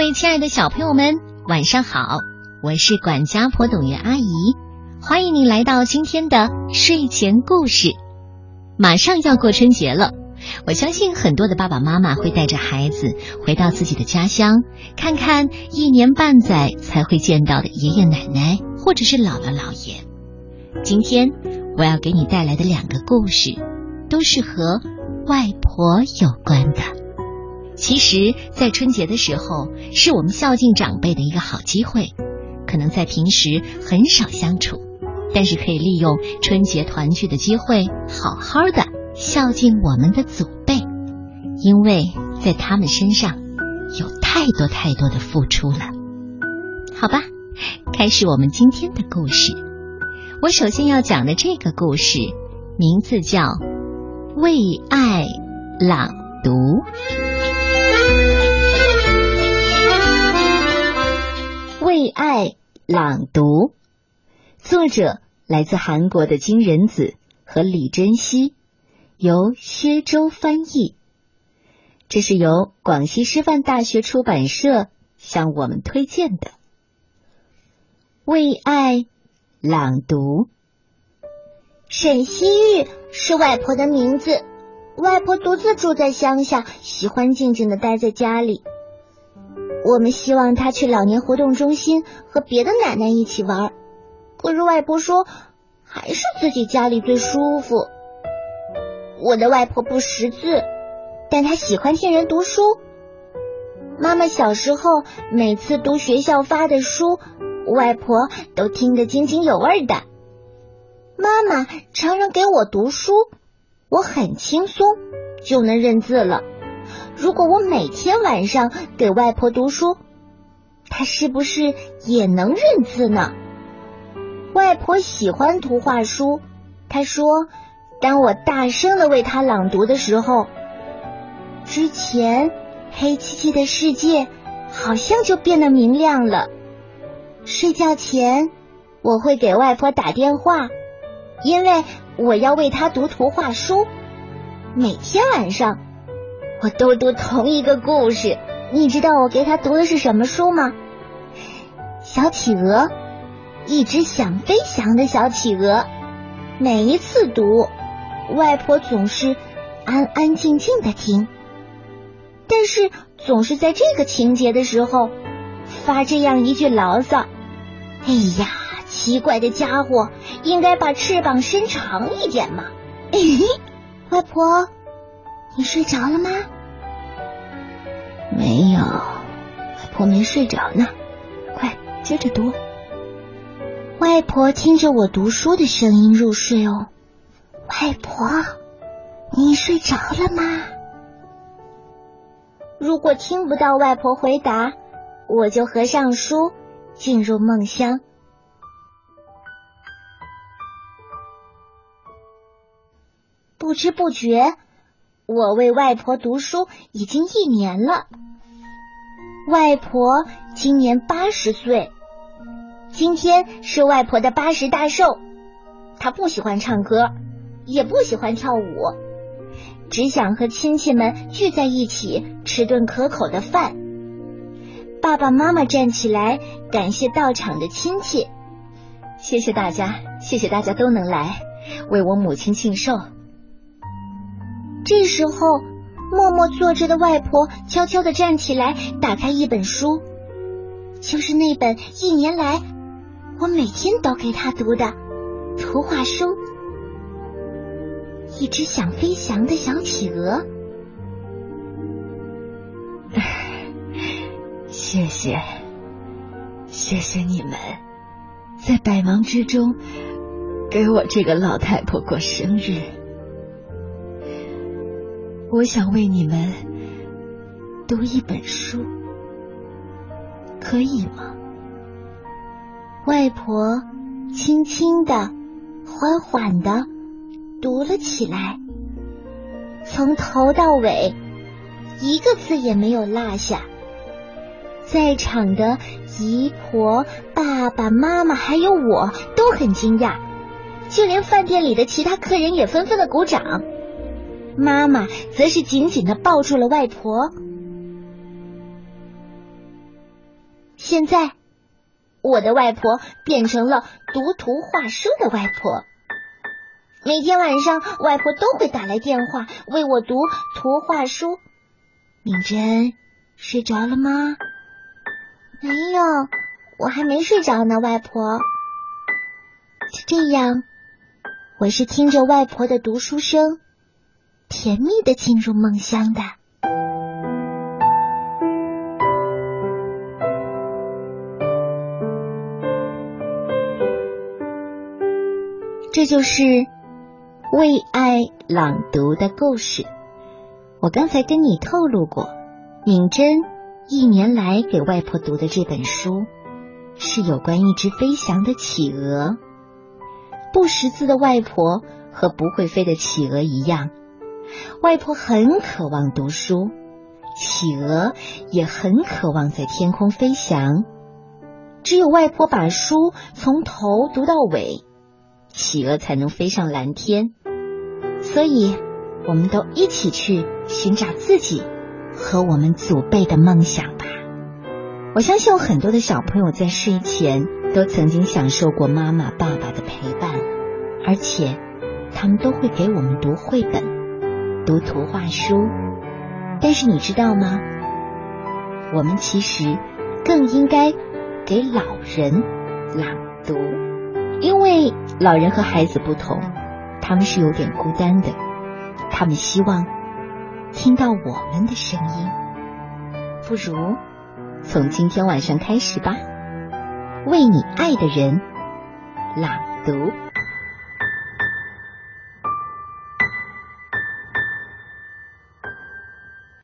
各位亲爱的小朋友们，晚上好！我是管家婆董月阿姨，欢迎您来到今天的睡前故事。马上要过春节了，我相信很多的爸爸妈妈会带着孩子回到自己的家乡，看看一年半载才会见到的爷爷奶奶或者是姥姥姥爷。今天我要给你带来的两个故事，都是和外婆有关的。其实，在春节的时候，是我们孝敬长辈的一个好机会。可能在平时很少相处，但是可以利用春节团聚的机会，好好的孝敬我们的祖辈，因为在他们身上有太多太多的付出了。好吧，开始我们今天的故事。我首先要讲的这个故事，名字叫《为爱朗读》。为爱。朗读，作者来自韩国的金仁子和李珍熙，由薛周翻译。这是由广西师范大学出版社向我们推荐的。为爱朗读，沈西玉是外婆的名字。外婆独自住在乡下，喜欢静静的待在家里。我们希望他去老年活动中心和别的奶奶一起玩，可是外婆说还是自己家里最舒服。我的外婆不识字，但她喜欢听人读书。妈妈小时候每次读学校发的书，外婆都听得津津有味的。妈妈常常给我读书，我很轻松就能认字了。如果我每天晚上给外婆读书，她是不是也能认字呢？外婆喜欢图画书，她说，当我大声的为她朗读的时候，之前黑漆漆的世界好像就变得明亮了。睡觉前我会给外婆打电话，因为我要为她读图画书，每天晚上。我都读同一个故事，你知道我给他读的是什么书吗？小企鹅，一只想飞翔的小企鹅。每一次读，外婆总是安安静静的听，但是总是在这个情节的时候发这样一句牢骚：“哎呀，奇怪的家伙，应该把翅膀伸长一点嘛！”外婆。你睡着了吗？没有，外婆没睡着呢。快接着读。外婆听着我读书的声音入睡哦。外婆，你睡着了吗？如果听不到外婆回答，我就合上书，进入梦乡。不知不觉。我为外婆读书已经一年了。外婆今年八十岁，今天是外婆的八十大寿。她不喜欢唱歌，也不喜欢跳舞，只想和亲戚们聚在一起吃顿可口的饭。爸爸妈妈站起来，感谢到场的亲戚，谢谢大家，谢谢大家都能来为我母亲庆寿。这时候，默默坐着的外婆悄悄的站起来，打开一本书，就是那本一年来我每天都给她读的图画书《一只想飞翔的小企鹅》。谢谢，谢谢你们，在百忙之中给我这个老太婆过生日。我想为你们读一本书，可以吗？外婆轻轻的、缓缓的读了起来，从头到尾一个字也没有落下。在场的姨婆、爸爸妈妈还有我都很惊讶，就连饭店里的其他客人也纷纷的鼓掌。妈妈则是紧紧的抱住了外婆。现在，我的外婆变成了读图画书的外婆。每天晚上，外婆都会打来电话为我读图画书。敏珍，睡着了吗？没有，我还没睡着呢，外婆。就这样，我是听着外婆的读书声，甜蜜的进入梦乡的。这就是为爱朗读的故事。我刚才跟你透露过，敏珍一年来给外婆读的这本书，是有关一只飞翔的企鹅。不识字的外婆和不会飞的企鹅一样，外婆很渴望读书，企鹅也很渴望在天空飞翔。只有外婆把书从头读到尾。企鹅才能飞上蓝天，所以我们都一起去寻找自己和我们祖辈的梦想吧。我相信有很多的小朋友在睡前都曾经享受过妈妈、爸爸的陪伴，而且他们都会给我们读绘本、读图画书。但是你知道吗？我们其实更应该给老人朗读。因为老人和孩子不同，他们是有点孤单的，他们希望听到我们的声音。不如从今天晚上开始吧，为你爱的人朗读。